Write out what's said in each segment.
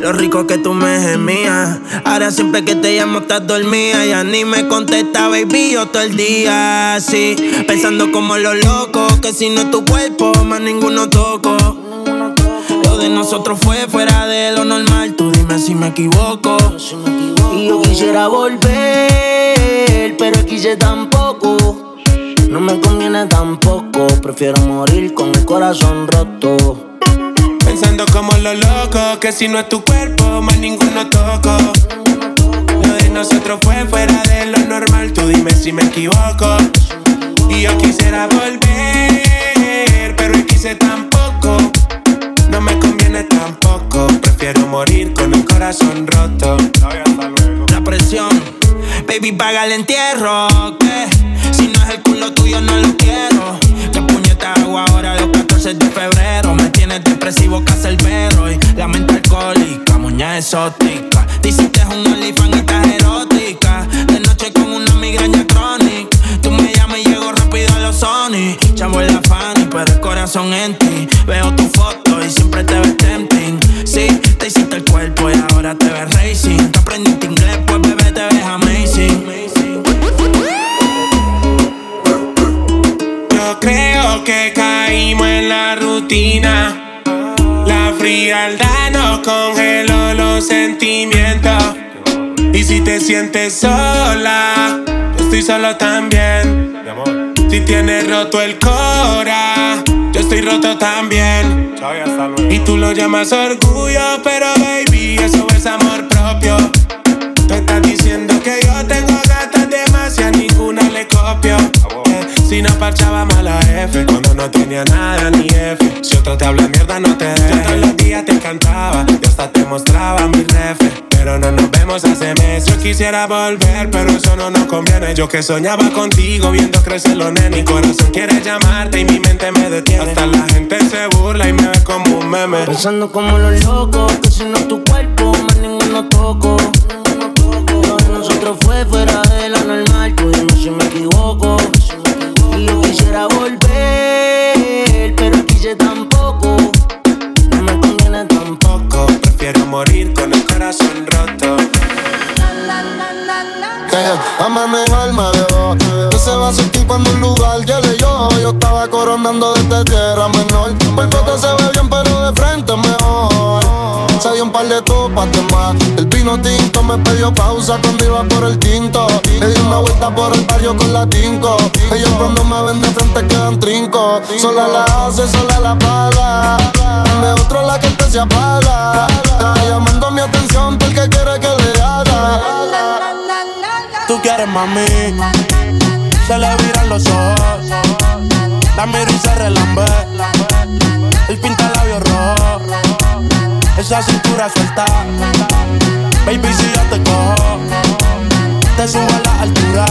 Lo rico que tú me gemías. Ahora siempre que te llamo estás dormida. Ya ni me contesta, baby, yo todo el día así. Pensando como los locos, que si no es tu cuerpo, más ninguno toco. Lo de nosotros fue fuera de lo normal. Tú dime si me equivoco. Y yo quisiera volver, pero quise tampoco. No me conviene tampoco. Prefiero morir con el corazón roto. Como lo loco, que si no es tu cuerpo, más ninguno toco. Lo de nosotros fue fuera de lo normal, tú dime si me equivoco. Y yo quisiera volver, pero quise tampoco. No me conviene tampoco, prefiero morir con el corazón roto. La presión, baby, paga el entierro. Que si no es el culo tuyo, no lo quiero. Que hago ahora los 14 de febrero? Me tienes depresivo, casa el perro. Y la mente alcohólica, muñeca exótica. Diciste un olifán y estás erótica. De noche con una migraña crónica. Tú me llamas y llego rápido a los Sony. Chamo en la Fanny, pero el corazón en ti. Veo tu foto y siempre te ves tempting. Sí, te hiciste el cuerpo y ahora te ves racing. Tú aprendiste inglés, pues bebé te ves amazing. Yo creo que caímos en la rutina. La frialdad nos congeló los sentimientos. Y si te sientes sola, yo estoy solo también. Si tienes roto el cora, yo estoy roto también. Y tú lo llamas orgullo, pero baby, eso es amor propio. Tú estás diciendo que yo tengo gatas demasiadas, ninguna le copio. Si no parchaba mala F, cuando no tenía nada ni F. Si otro te habla mierda, no te dejes. Yo todos los días te encantaba y hasta te mostraba mi ref. Pero no nos vemos hace meses. Yo quisiera volver, pero eso no nos conviene. Yo que soñaba contigo, viendo crecer los nenes. Mi corazón quiere llamarte y mi mente me detiene. Hasta la gente se burla y me ve como un meme. Pensando como los locos, que si no tu cuerpo, más ninguno toco. Lo de nosotros fue fuera de lo normal, tú dime si me equivoco. Y yo quisiera volver, pero quise tampoco. No me conviene tampoco. Poco, prefiero morir con el corazón roto. que a manejar me dejó. ¿Qué se va a sentir cuando un lugar llegue yo? Yo estaba coronando desde tierra menor. Por foto se ve bien, pero de frente mejor. Se dio un par de copas de más. El vino tinto me pidió pausa cuando iba por el tinto. Le di una vuelta por el barrio con la tinco. Ellos cuando me ven de frente quedan trinco. Sola la hace, sola la paga. De otro la que se apaga. Está llamando mi atención porque quiere que le haga. Tú quieres mami, se le viran los ojos. La miro y se relambe. El pinta labios rojo. Esa cintura suelta. Baby, si yo te cojo, te subo a la altura.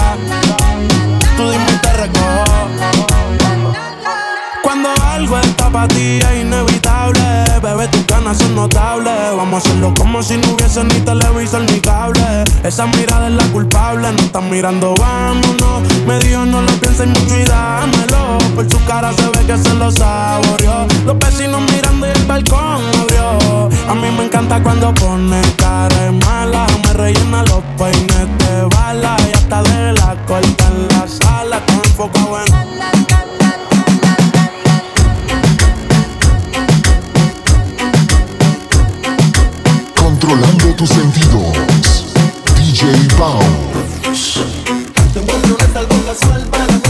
Tú dime y te. Cuando algo está para ti es inevitable, bebé, tus ganas son notables. Vamos a hacerlo como si no hubiese ni televisor ni cable. Esa mirada es la culpable, no están mirando, vámonos. Me dijo no lo pienses mucho y dámelo. Por su cara se ve que se lo saboreó. Los vecinos mirando y el balcón abrió. A mí me encanta cuando pone cara mala. Me rellena los peines de bala y hasta de la corta en la sala. Con enfocado en Bounce. Te no es algo casual, para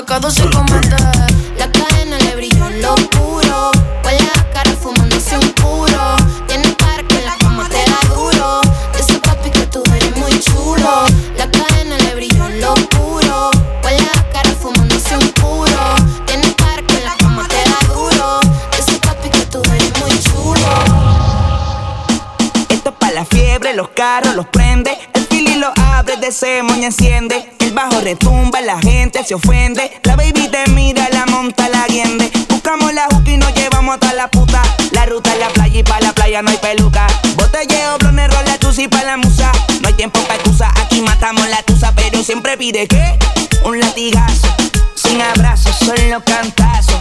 pecado se comete. La cadena le brilló en lo oscuro. Huele la cara fumándose un puro. Tiene cara que la cama te da duro. Ese papi que tú eres muy chulo. La cadena le brilló en lo oscuro. Huele la cara fumándose un puro. Tiene cara que la cama te da duro. Ese papi que tú eres muy chulo. Esto es pa' la fiebre, los carros los prende. El fili lo abre, de y enciende retumba, la gente se ofende. La baby te mira, la monta, la guiende. Buscamos la juca y nos llevamos hasta la puta. La ruta es la playa y pa' la playa no hay peluca. Botelleo, blones, rola, y pa' la musa. No hay tiempo pa' excusa, aquí matamos la tusa. Pero siempre pide que un latigazo. Sin abrazos, solo cantazo.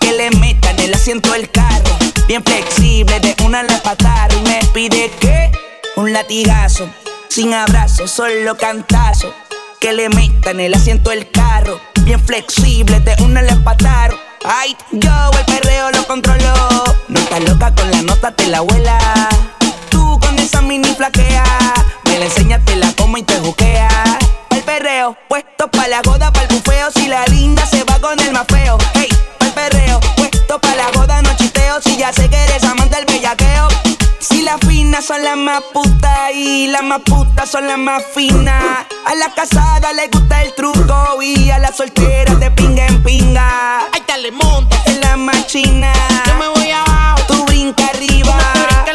Que le metan el asiento del carro. Bien flexible, de una la patar. Y me pide que un latigazo. Sin abrazo, solo cantazo que le metan el asiento del carro, bien flexible, de una la patada. Ay, yo el perreo lo controlo, no estás loca con la nota, te la abuela. Tú con esa mini flaquea, me la enseñas, te la como y te juquea. El perreo, puesto pa' la goda, pa' el bufeo, si la linda se va con el más feo. Hey, el perreo, puesto pa' la goda, no chisteo, si ya sé que eres. Si las finas son las más putas y las más putas son las más finas. A la casada le gusta el truco y a la soltera de pinga en pinga. Ay, dale, monta. En la machina. Yo me voy abajo. Tú brinca arriba.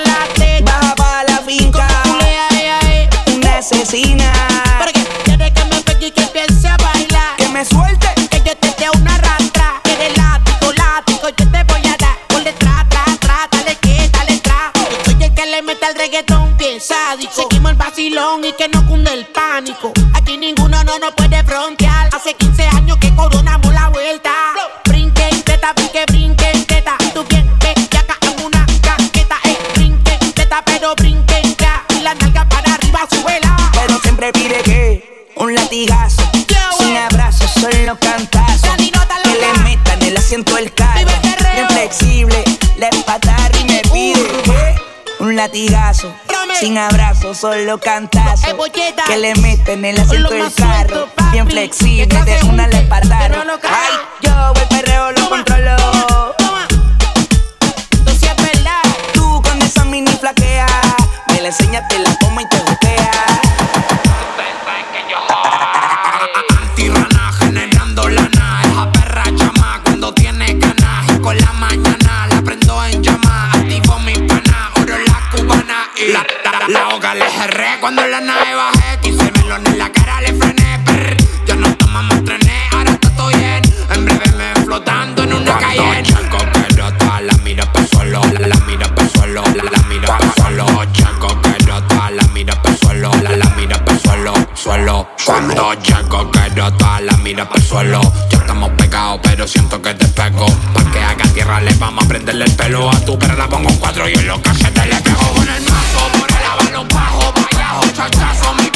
La teta. Baja pa' la finca. Ella es Una asesina. Le mete al reggaetón bien sádico. Seguimos el vacilón y que no cunde el pánico. Aquí ninguno no nos puede frontear. Hace 15 años que coronamos latigazo. Sin abrazo, solo cantazo. Eh. Que le meten el asiento del carro. Bien flexible, de una un le pataron. Ay, yo el perreo lo controlo. Tú sí es verdad. Tú con esa mini flaquea. Me la enseñas, te la como y te cuando la nave bajé. Quise melón en la cara, le frené. Brr. Ya no tomamos trenes, ahora está todo bien. En breve me ven flotando en una calle. Chanco que rota, la mira pa' suelo. La, la mira pa' suelo, la, la mira pa' suelo. Chanco que rota, la mira pa' suelo. La, la mira pa' suelo, suelo. Cuando llego que rota, la mira pa' suelo. Ya estamos pegados, pero siento que te pego. Pa' que haga tierra, le vamos a prenderle el pelo a tu perra. La pongo en cuatro y en los cachetes le pego con el mazo. Por el abano bajo, time for me.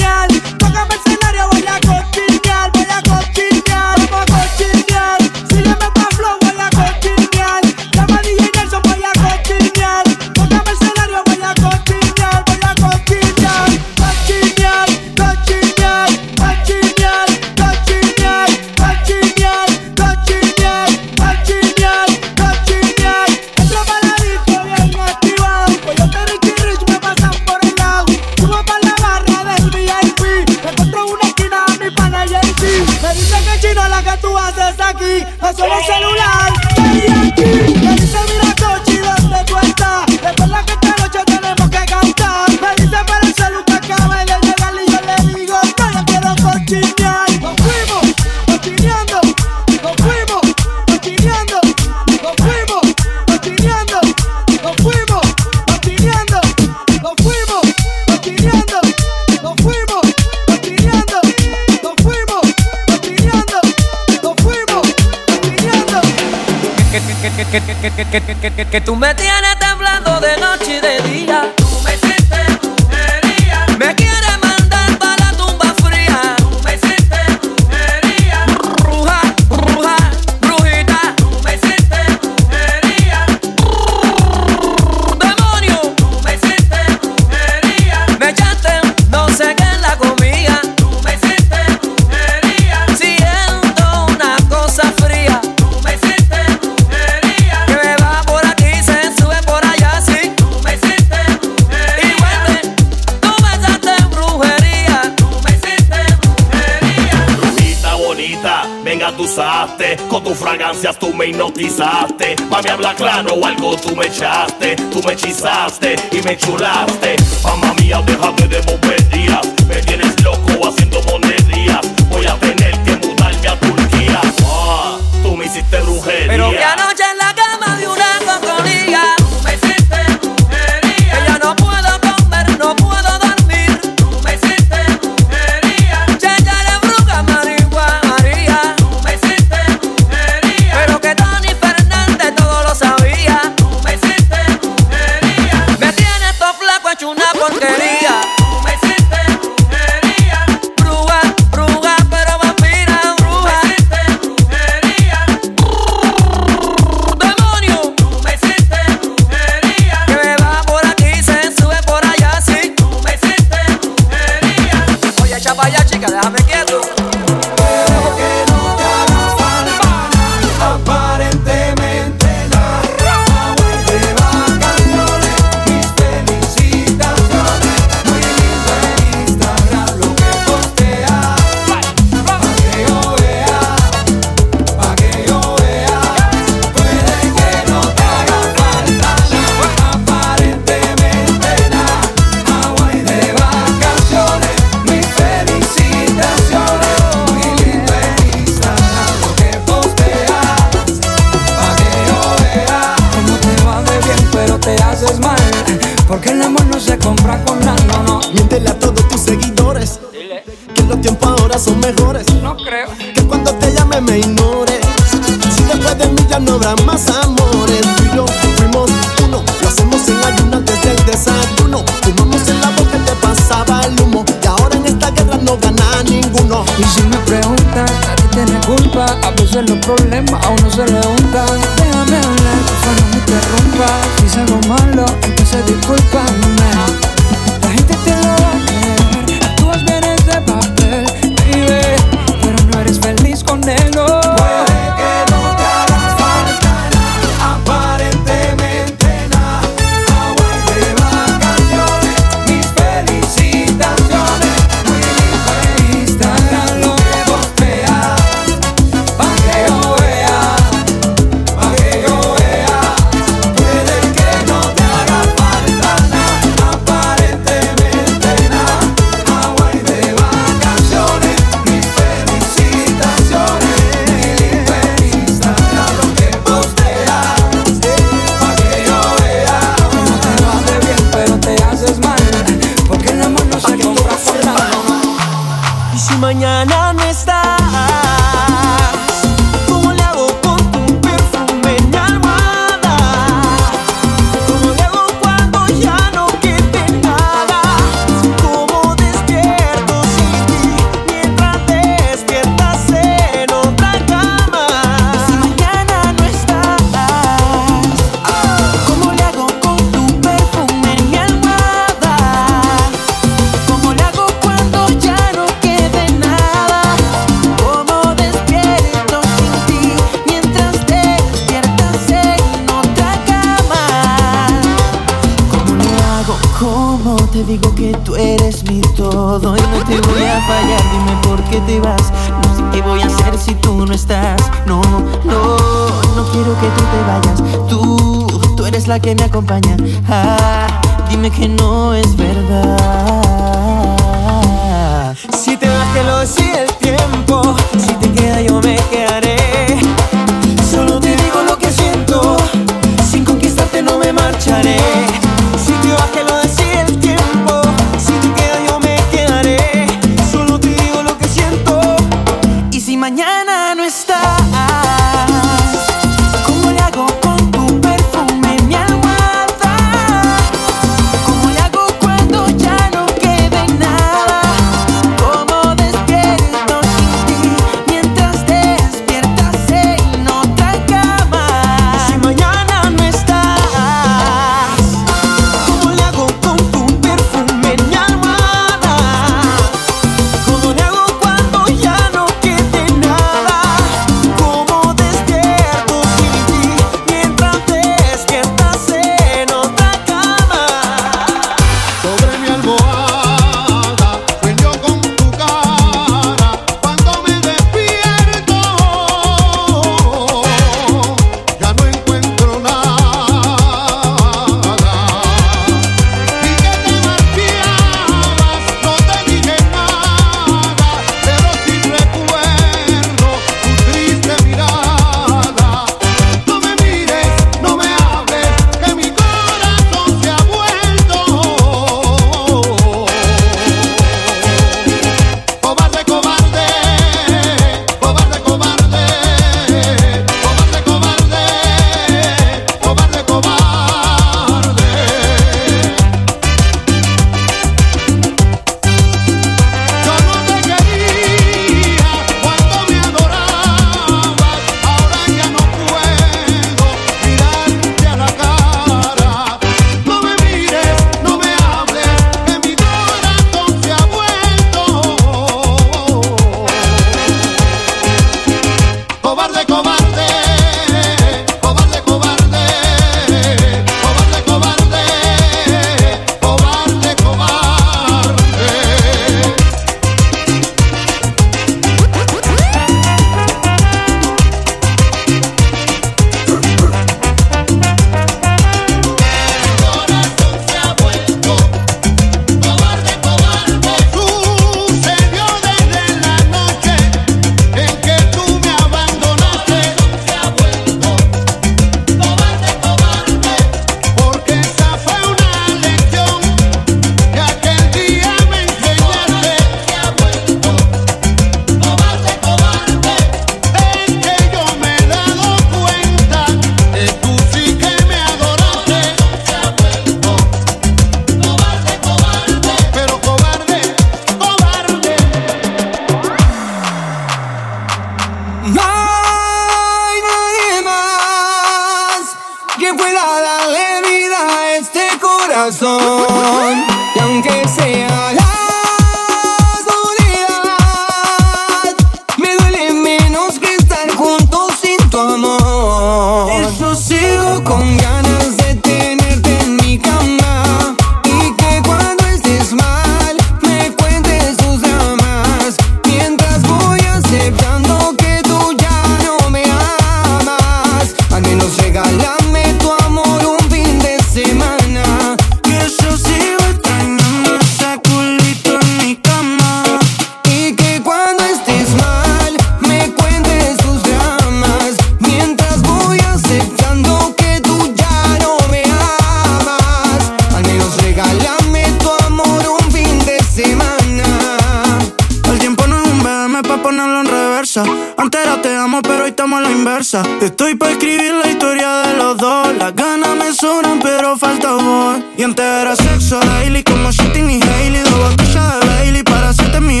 ganas me sobran, pero falta vos. Y antes era sexo daily, como Shitty y Hailey. Dos botellas de Bailey para hacerte mi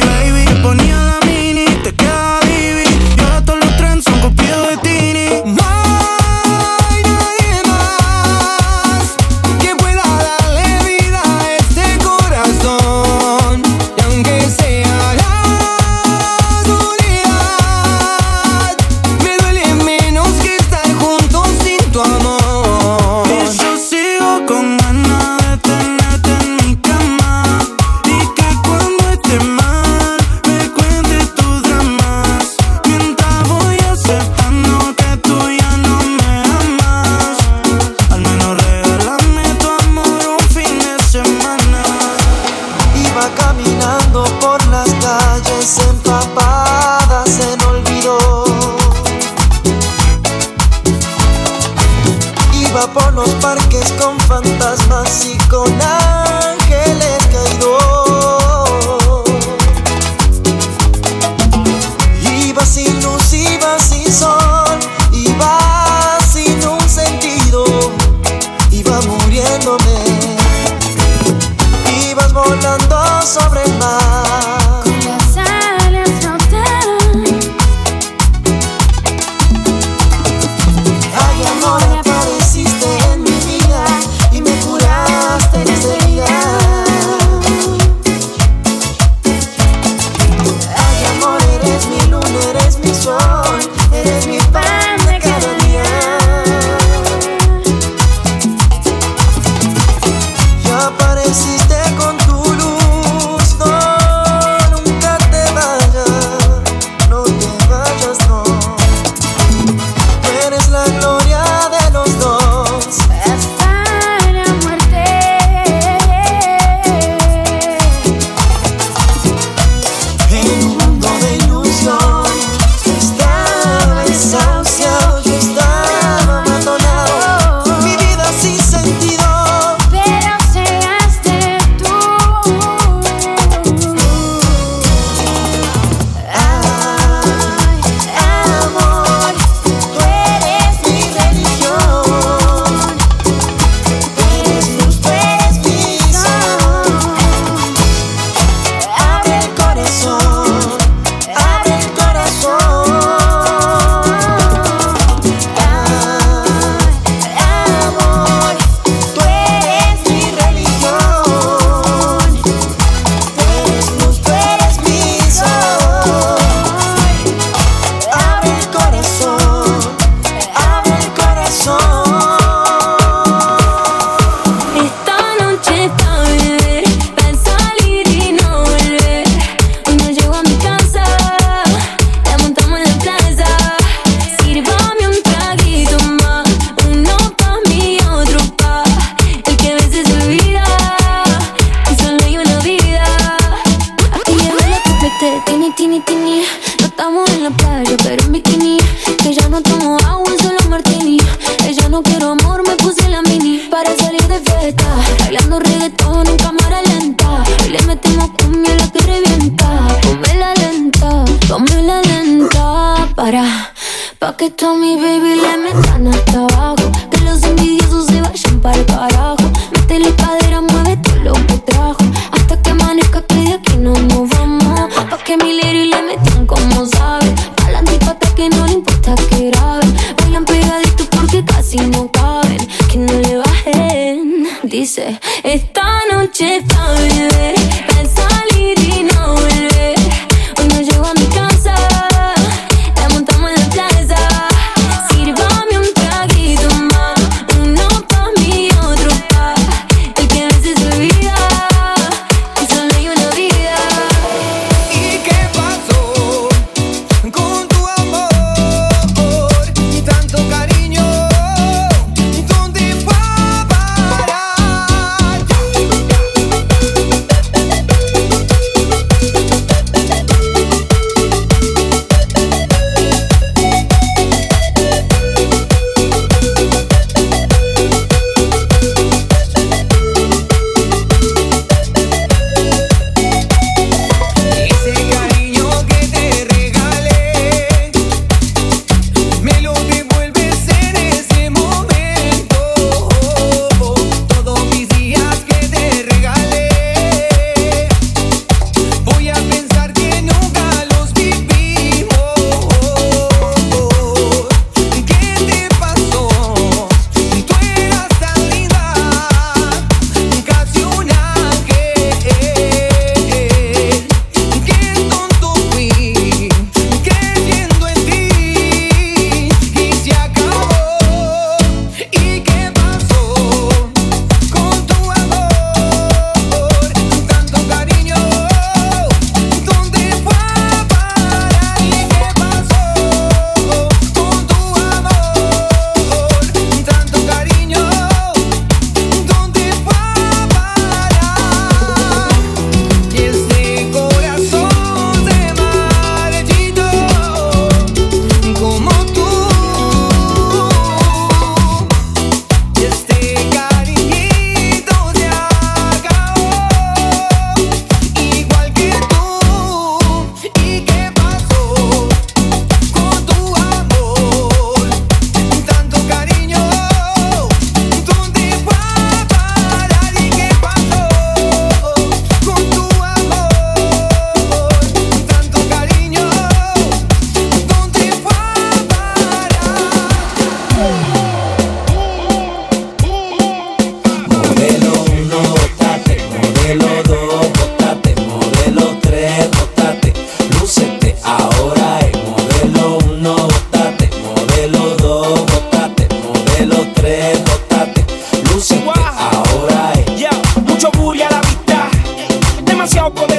Tell me, baby.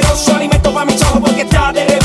pero solo y me toma mi chavo porque está de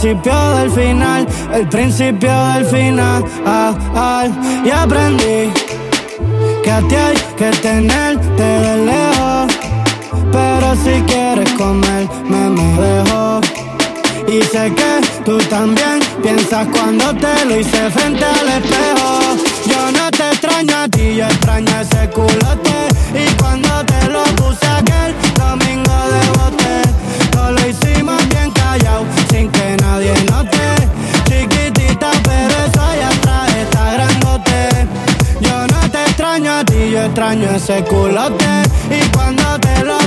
El principio del final, el principio del final. Ah, ah. Y aprendí que a ti hay que tenerte de lejos. Pero si quieres comer, me, me dejo. Y sé que tú también piensas cuando te lo hice frente al espejo. Yo no te extraño a ti, yo extraño ese culote. Y cuando te extraño ese culote. Y cuando te lo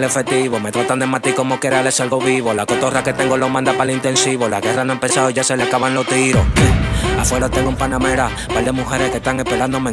el efectivo. Me tratan de matar como que era les algo vivo. La cotorra que tengo lo manda para el intensivo. La guerra no ha empezado, ya se le acaban los tiros. Afuera tengo un panamera, par de mujeres que están esperándome.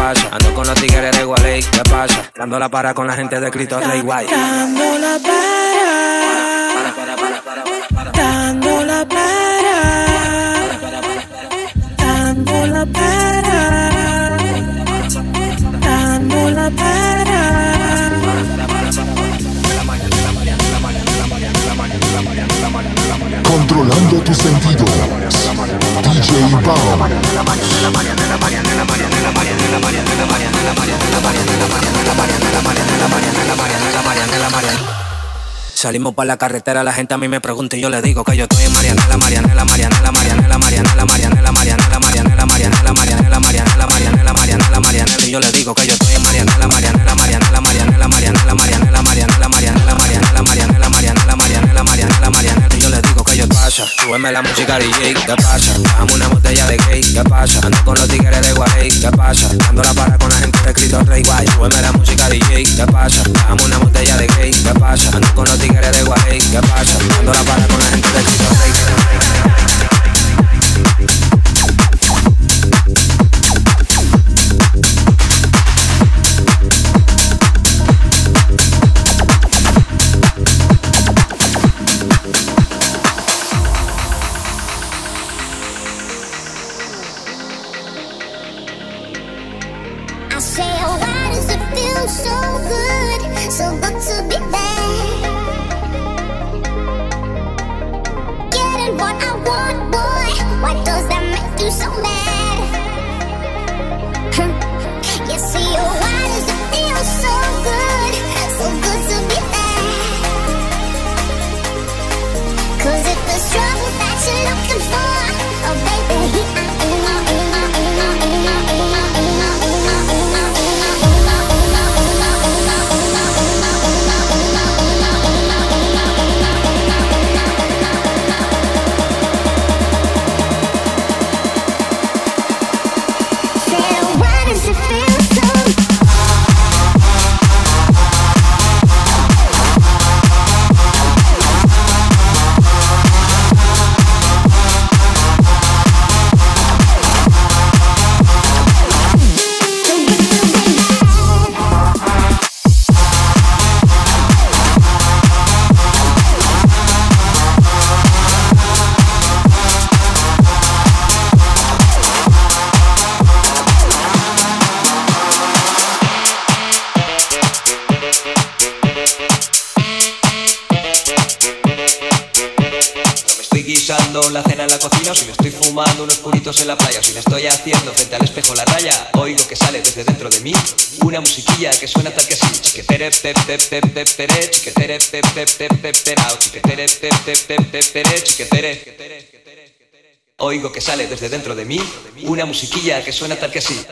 Ando con los tigres de Gualey, ¿qué pasa? Dando la para con la gente de Cristo Rey, guay. Dando la para, dando la para, dando la para, dando la para. Controlando tus sentidos. DJ Bao. Salimos para la carretera, la gente a mí me pregunta y yo le digo que yo estoy en Marianela, Marianela, Marianela, Marianela, Marianela, Marianela, Marianela, Marianela, Marianela, Marianela, Marianela, Marianela, Marianela, Marianela, y yo le digo que yo estoy en Marianela, Marianela, Marianela, Marianela, Marianela, Marianela, Marianela, Marianela, Marianela, Marianela, Marianela, Marianela, Marianela, Marianela, y yo le digo que yo pasa, súbeme la música DJ, ¿qué pasa? Bajamos una botella de gay, ¿qué pasa? Ando con los tigres de Guay, ¿qué pasa? Dando la para con la gente de Cristo Rey, guay, súbeme la música DJ, ¿qué pasa? Bajamos una botella de gay, ¿qué pasa? Ando con los tigres de Guay, ¿qué pasa? Dando la para con la gente de Cristo Rey. Cocina, o si me estoy fumando unos puritos en la playa, si me estoy haciendo frente al espejo la raya, oigo que sale desde dentro de mí una musiquilla que suena tal que así. Chiquetere, pep, pep, pep, pep, pere, chiquetere, pep, pep, chiquetere, chiquetere. Oigo que sale desde dentro de mí una musiquilla que suena tal que así.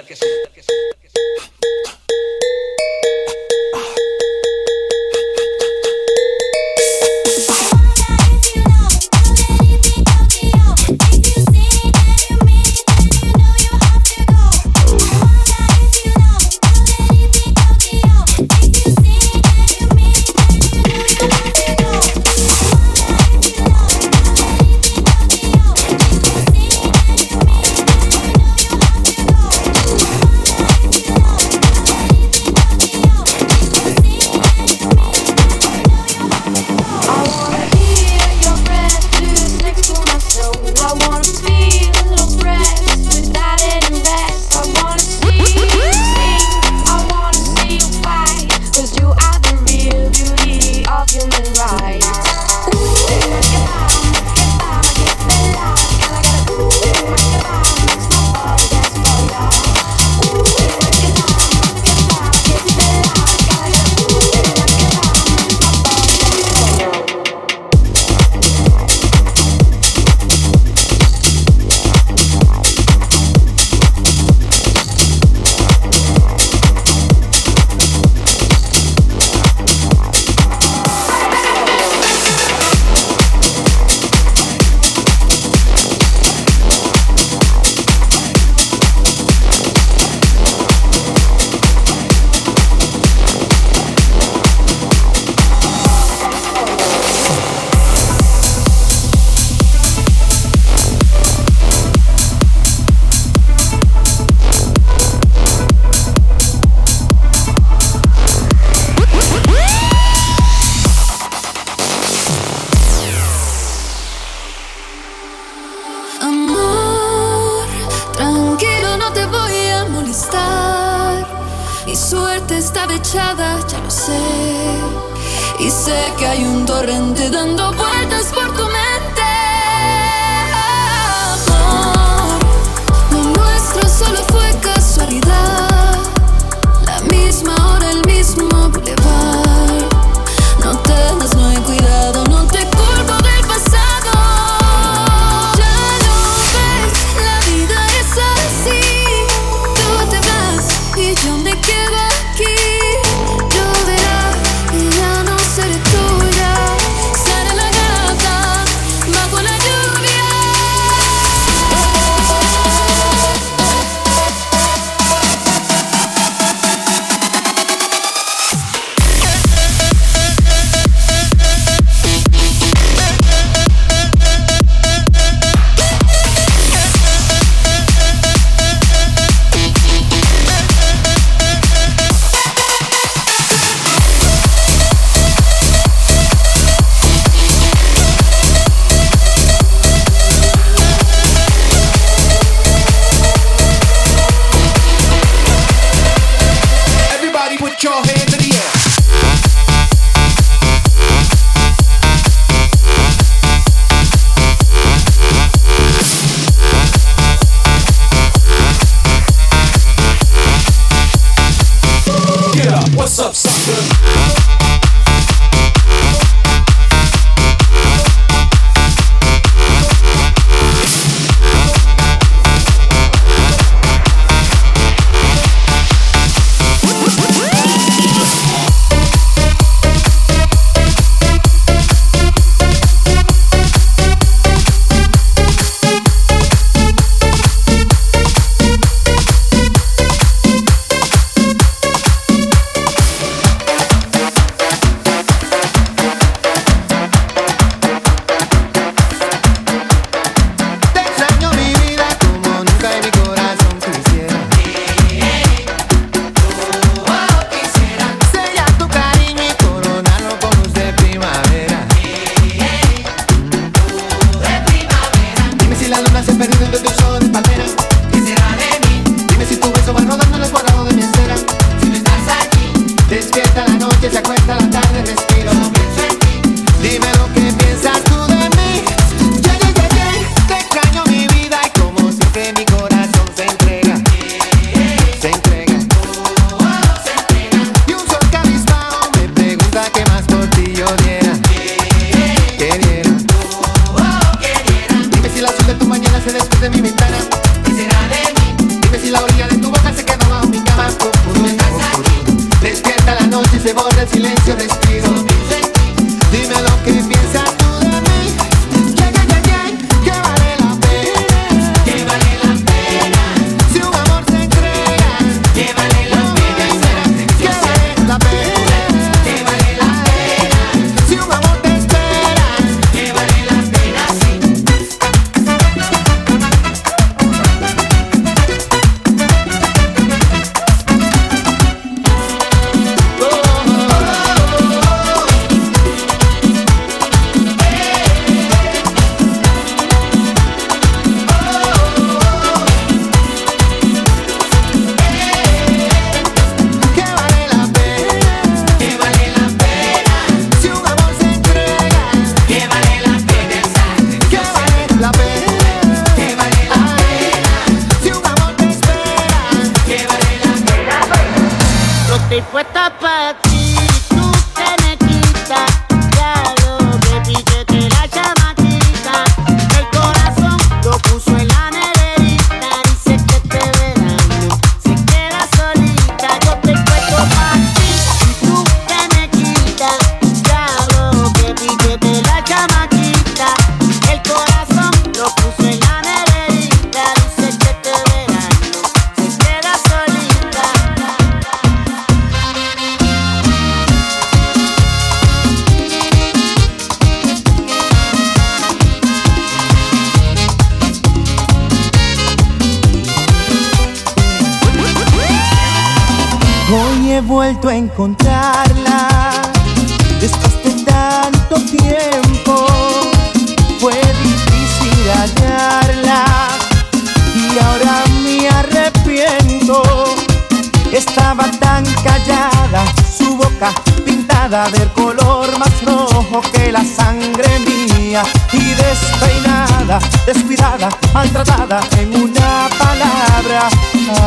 pintada del color más rojo que la sangre mía, y despeinada, descuidada, maltratada, en una palabra,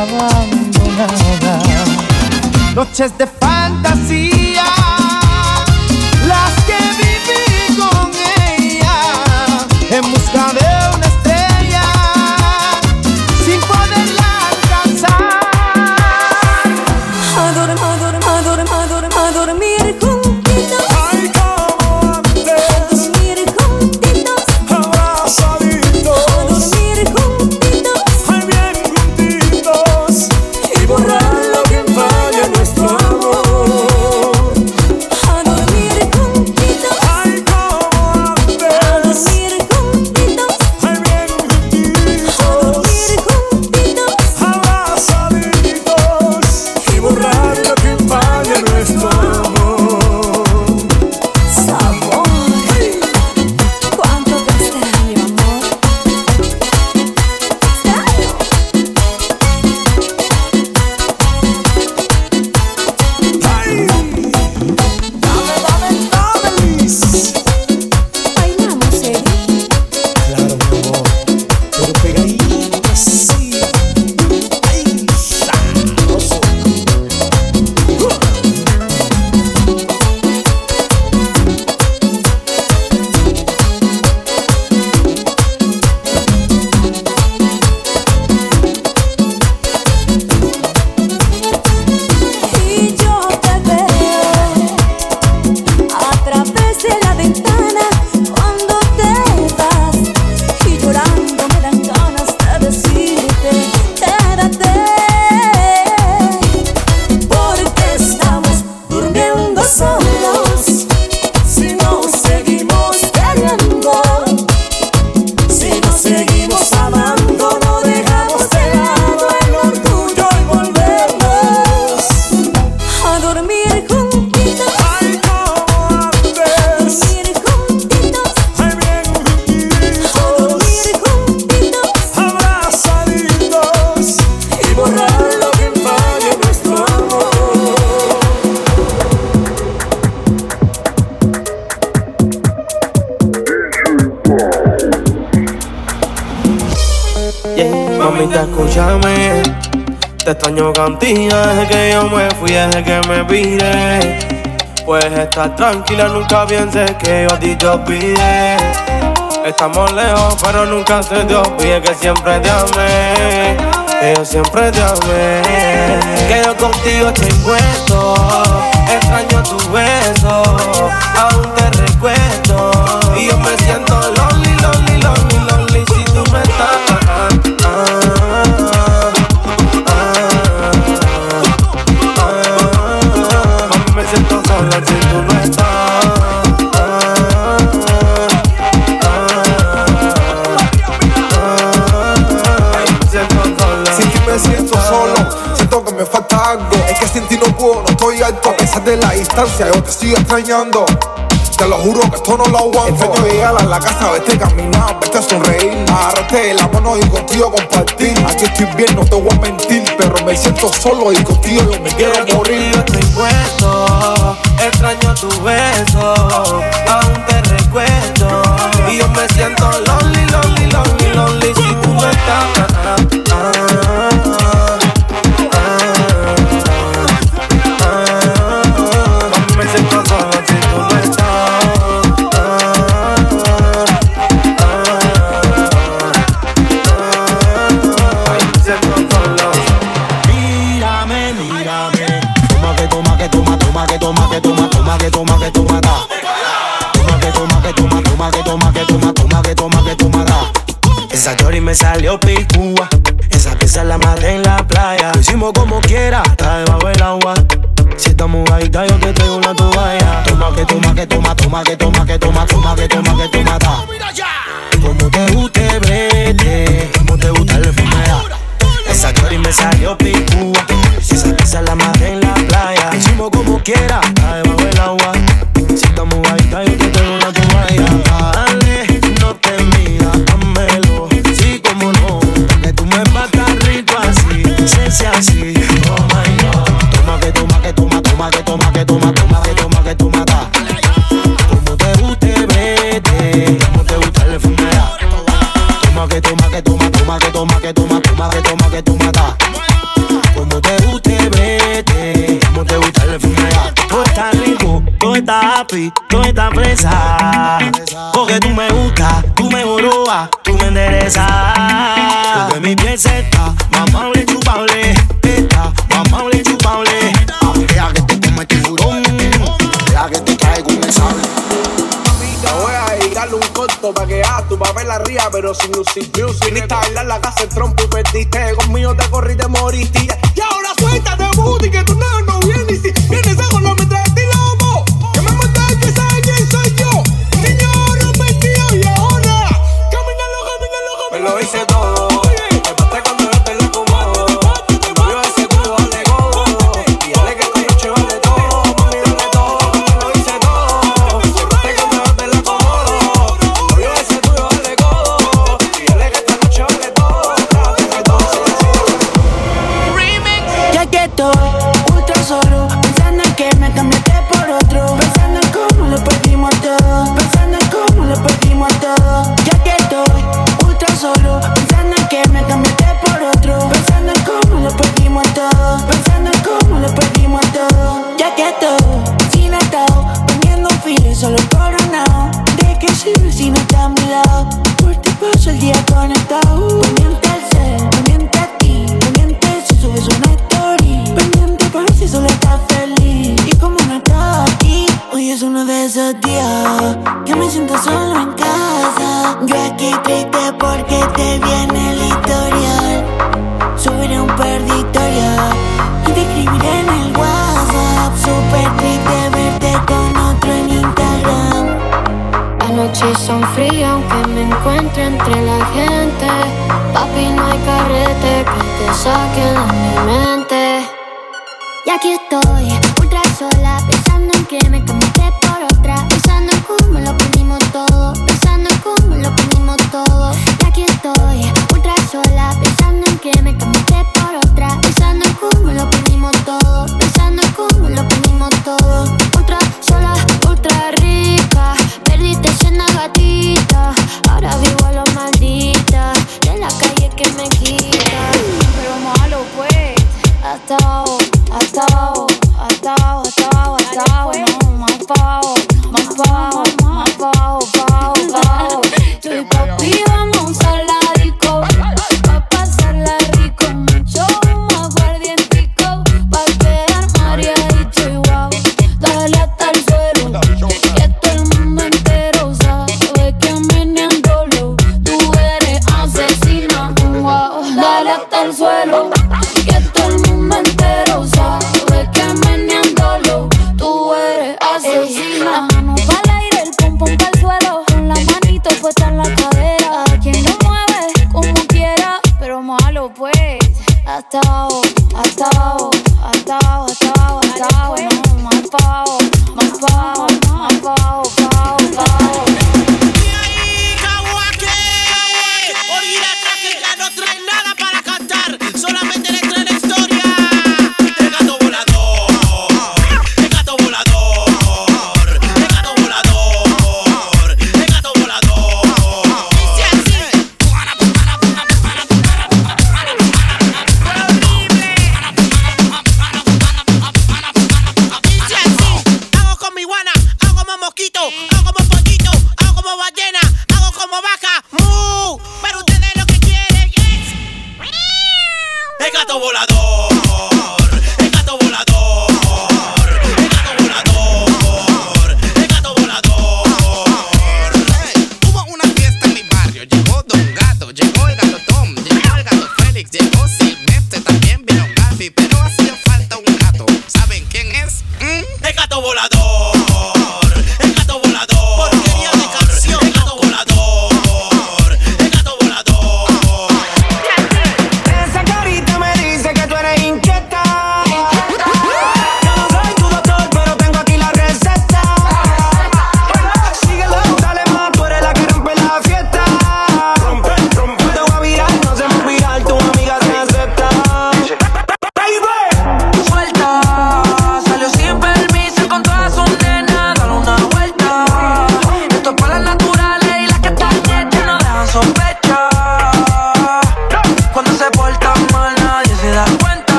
abandonada. Noches de fantasía viaje que me vire. Pues estar tranquila, nunca pienses que yo a ti te olvidé. Estamos lejos, pero nunca se te olvide que siempre te amé. Que yo siempre te amé. Que yo contigo estoy puesto. Extraño tu beso. distancia, yo te sigo extrañando. Te lo juro que esto no lo aguanto. El sueño de llegar a la casa, vete caminar, vete a sonreír. Agarrarte la mano y contigo compartir. Aquí estoy bien, no te voy a mentir, pero me siento solo y contigo yo me quiero morir. Yo estoy puesto, extraño tu beso, aún te recuerdo y yo me siento lonely. me salió pi sin music music. Viniste a bailar la casa de trompo y perdiste. Conmigo te corrí, te moriste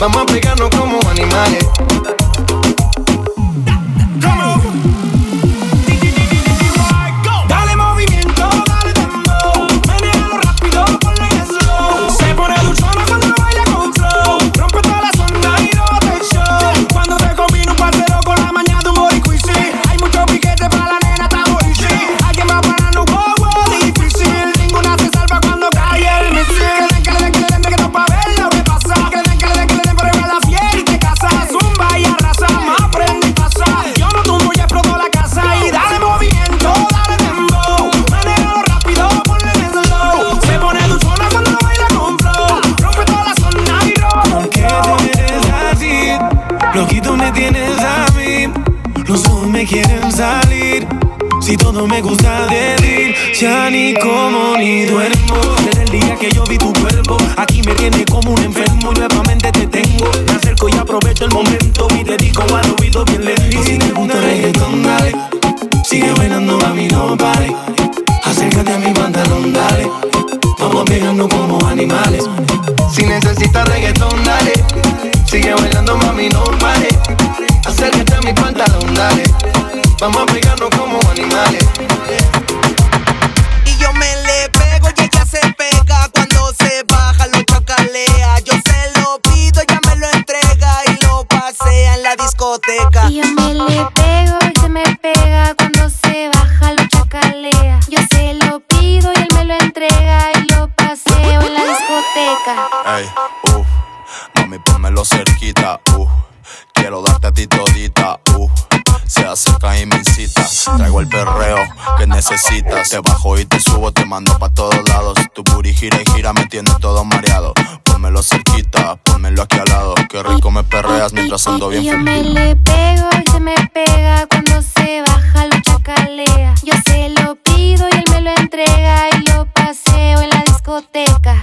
Vamos a pegarnos como animales.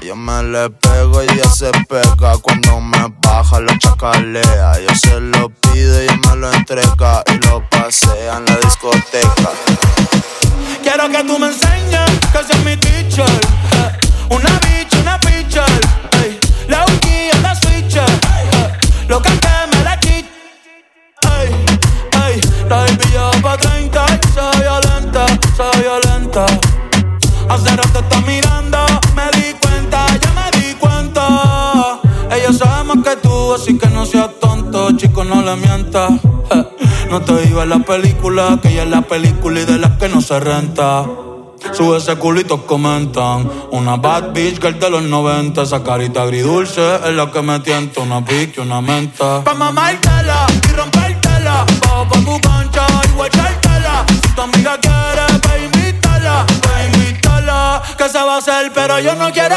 Yo me le pego y ella se pega. Cuando me baja lo chacalea. Yo se lo pido y me lo entrega. Y lo pasea en la discoteca. Quiero que tú me enseñes que seas mi teacher. Eh, una bitch, una pitcher. Ey. La UG, la switcher. Eh, lo que me la chit. Ey, ey, así que no seas tonto, chico, no le mientas. No te digo la película, que ella es la película y de las que no se renta. Sube ese culito, comentan. Una bad bitch que el de los 90. Esa carita agridulce es la que me tienta. Una pique, una menta. Pa' mamártela y rompértela. Bajo pa' tu cancha y guachártela. Si tu amiga quiere, pa' invítala. Pa' invítala. Que se va a hacer, pero yo no quiero.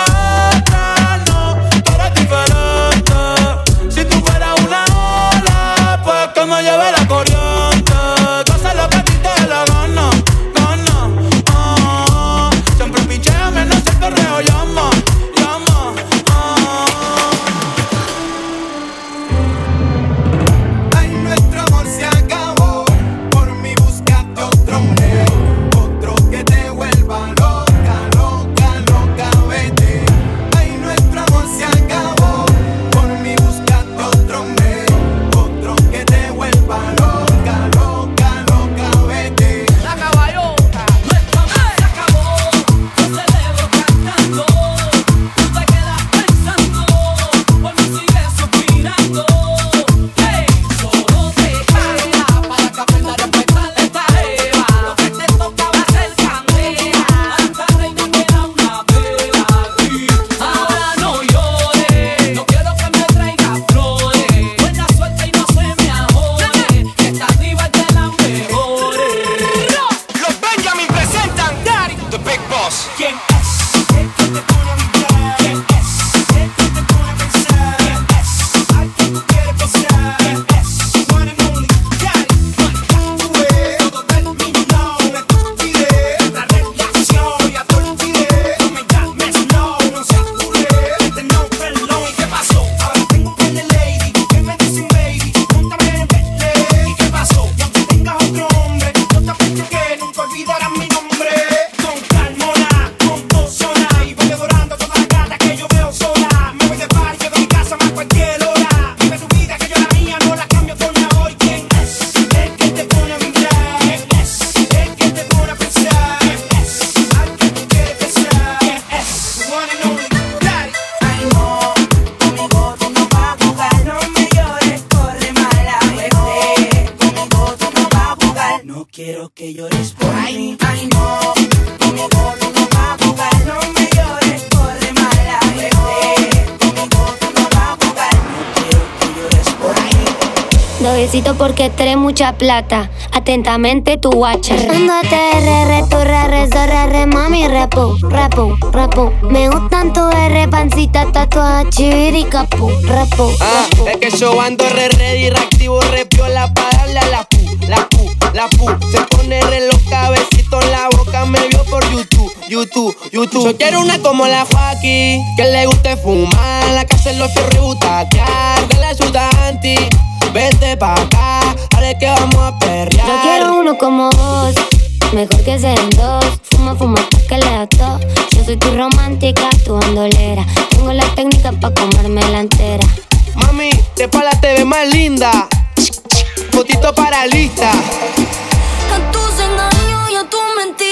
plata. Atentamente tu guacha. Dándote R, tu R, re, mami, repo, repo, repo. Me gustan tu R, pancita, tatuaje, y capu, repo. Ah, es que yo ando re, ready, reactivo, repiola para darle a la pu, la pu, la pu. Se pone reloj, cabecito en la boca, me vio por YouTube, YouTube, YouTube. Yo quiero una como la Joaquín, que le guste fumar, la casa en los fierros y butatear, que le suda anti. Vete pa' acá, dale que vamos a perrear. Yo quiero uno como vos, mejor que sean dos. Fuma, fuma, pa' que le ato. Yo soy tu romántica, tu bandolera. Tengo la técnica pa' comerme la entera. Mami, te pala te ve más linda. Fotito para lista. Con tus engaños y a tus mentiras.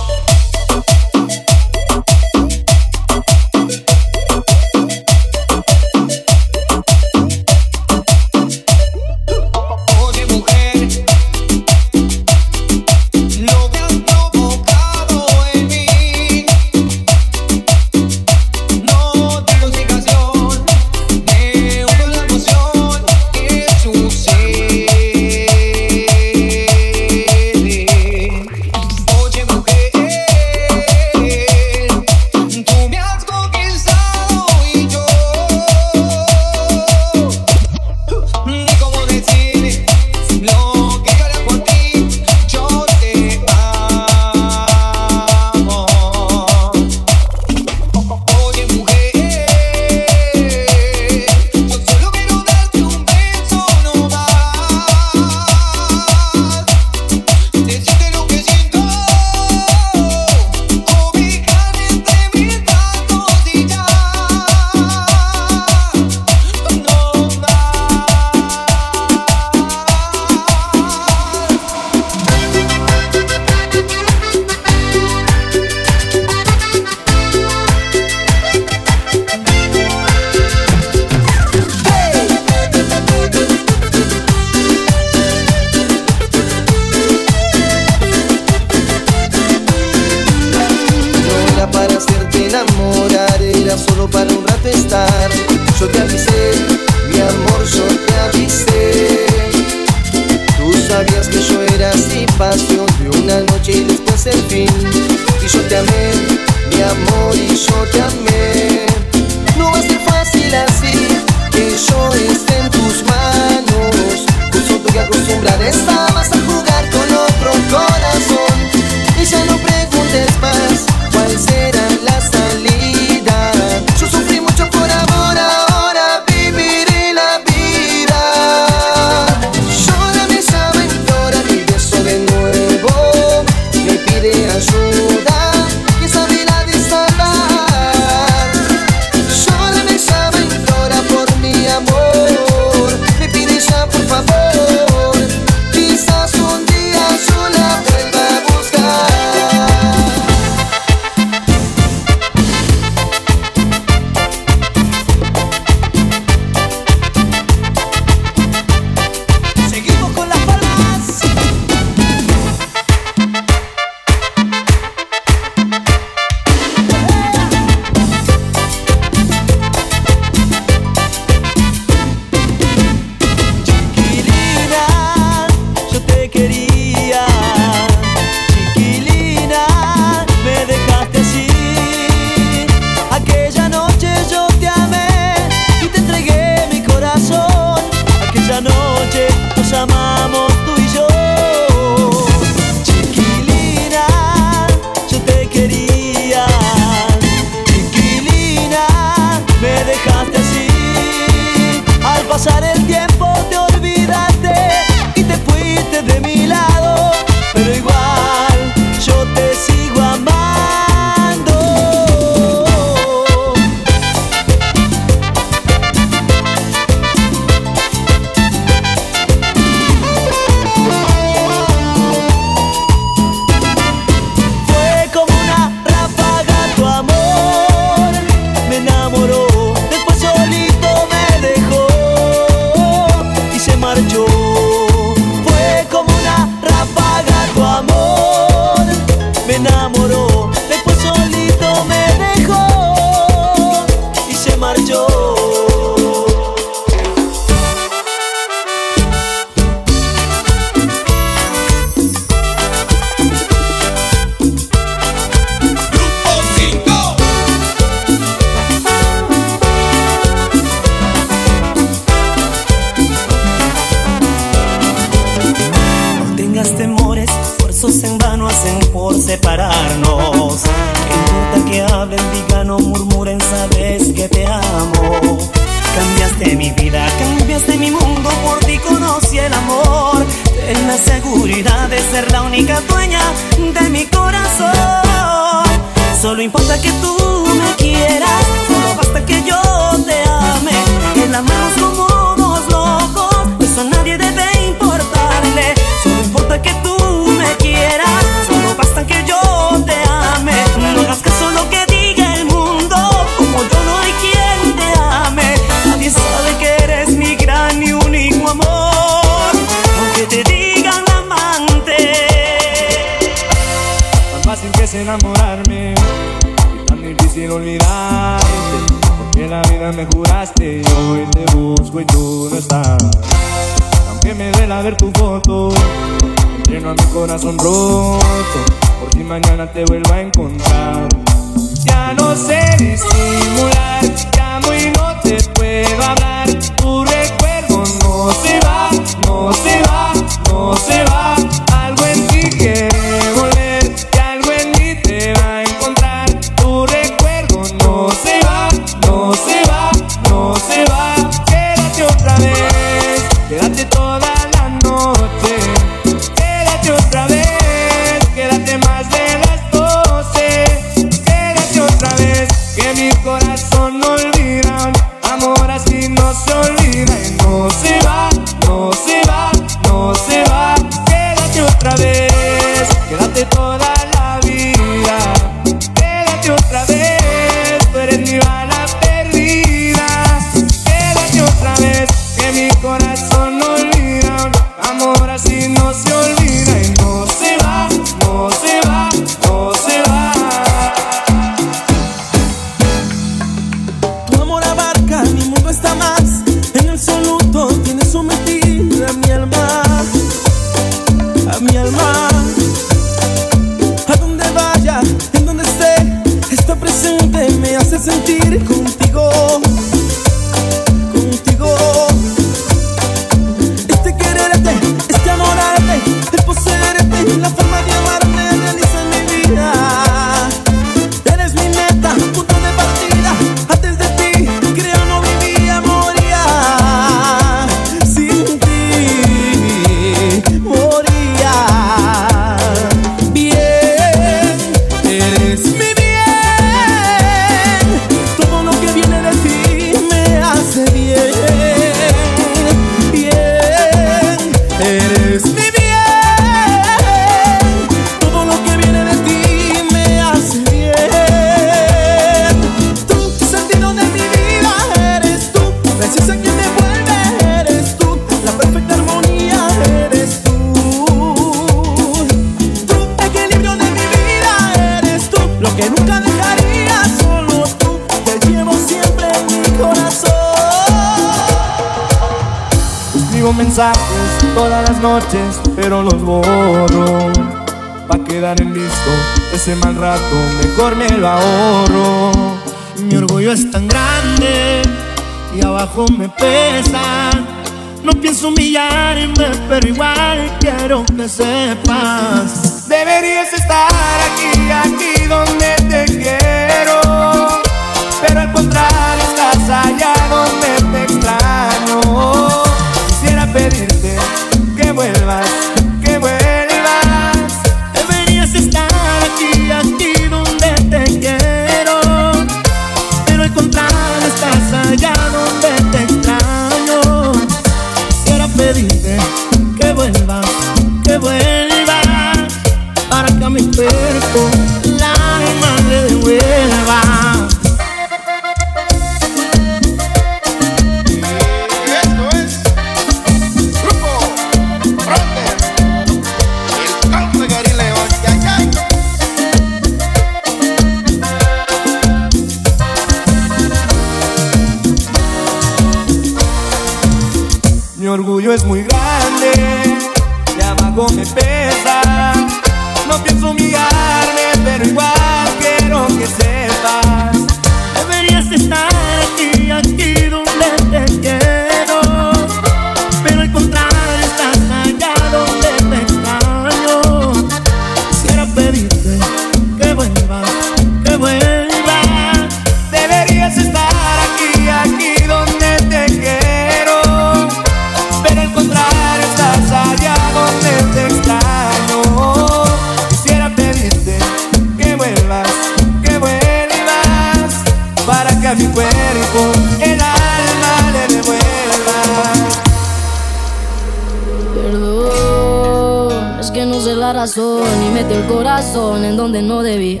razón y metí el corazón en donde no debía.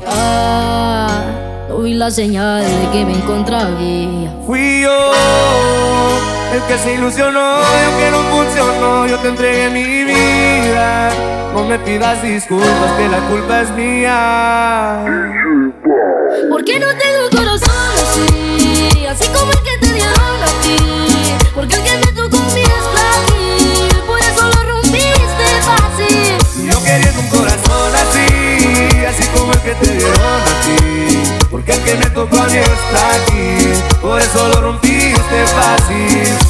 No vi la señal de que me encontraría. Fui yo el que se ilusionó y aunque no funcionó, yo te entregué mi vida. No me pidas disculpas, que la culpa es mía. ¿Por qué no tengo corazón así? Así como el que te dieron a ti. Porque el que te como el que te dieron. Porque el que me tocó a mí está aquí. Por eso lo.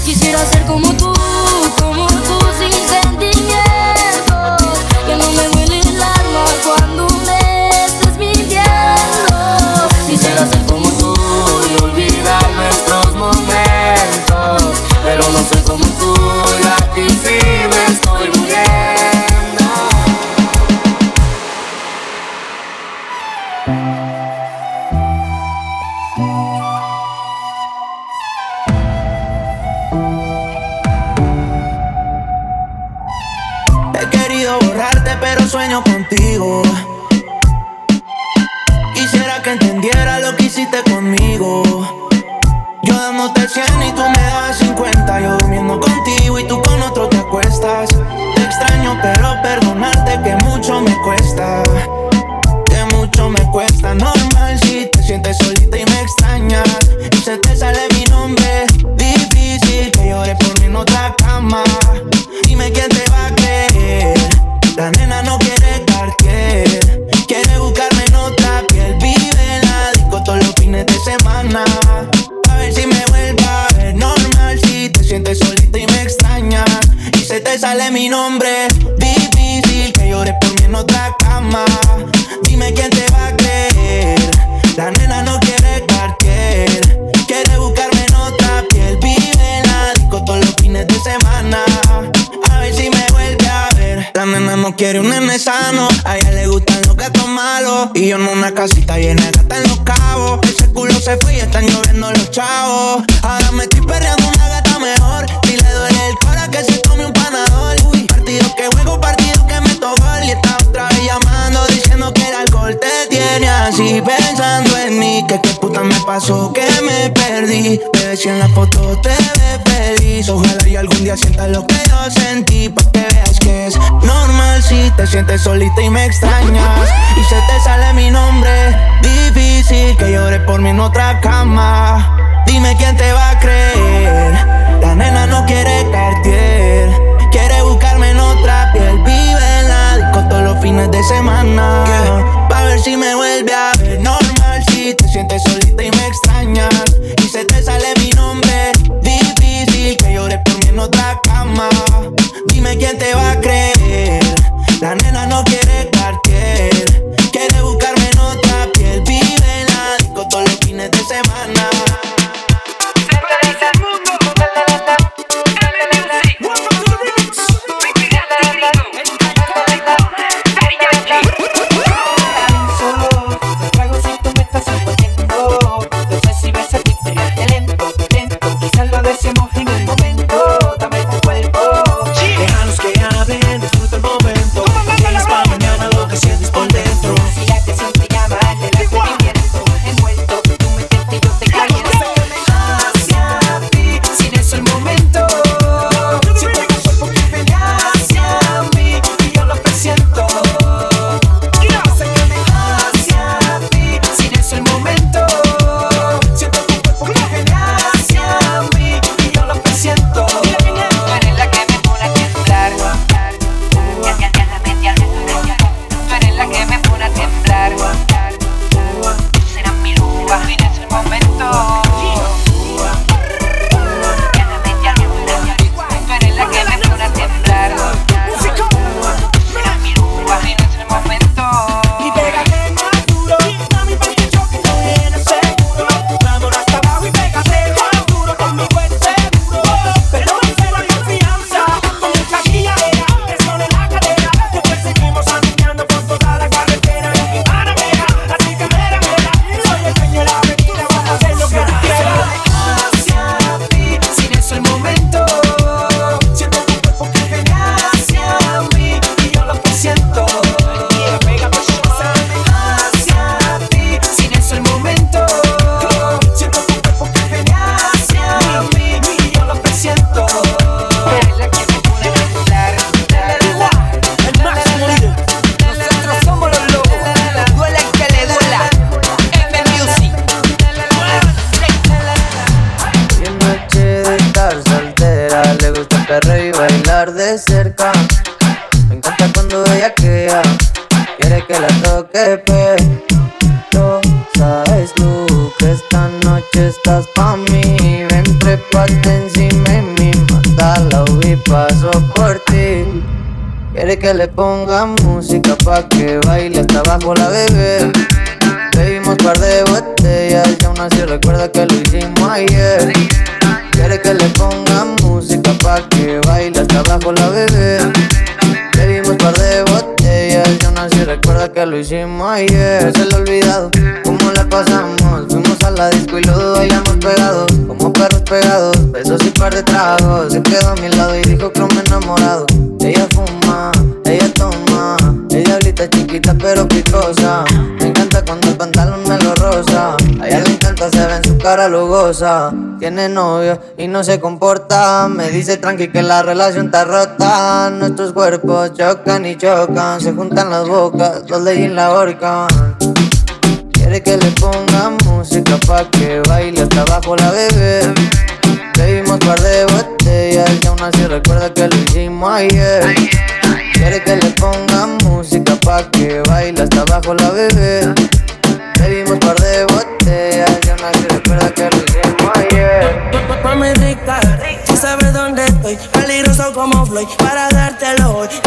Quisiera ser como tú, como tú sin sentimientos. Que no me duele el cuando me estés. Quisiera ser como tú y olvidar nuestros momentos. Pero no soy como tú. en otra cama. Dime quién te va a creer. La nena no quiere cartier. Quiere buscarme en otra piel. Vive en la disco todos los fines de semana. Yeah. Pa' ver si me vuelve a tiene novio y no se comporta. Me dice tranqui que la relación está rota. Nuestros cuerpos chocan y chocan. Se juntan las bocas, los leyes la horca. Quiere que le ponga música pa' que baile hasta abajo la bebé. Bebimos par de botellas y aún así recuerda que lo hicimos ayer. Quiere que le ponga música pa' que baile hasta abajo la bebé. Bebimos par de botellas y aún así recuerda que lo mentiroso como Floyd para dártelo hoy.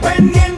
Y yo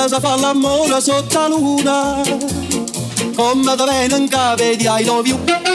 lontana si fa l'amore sotto la luna. Con te in cave di I love you.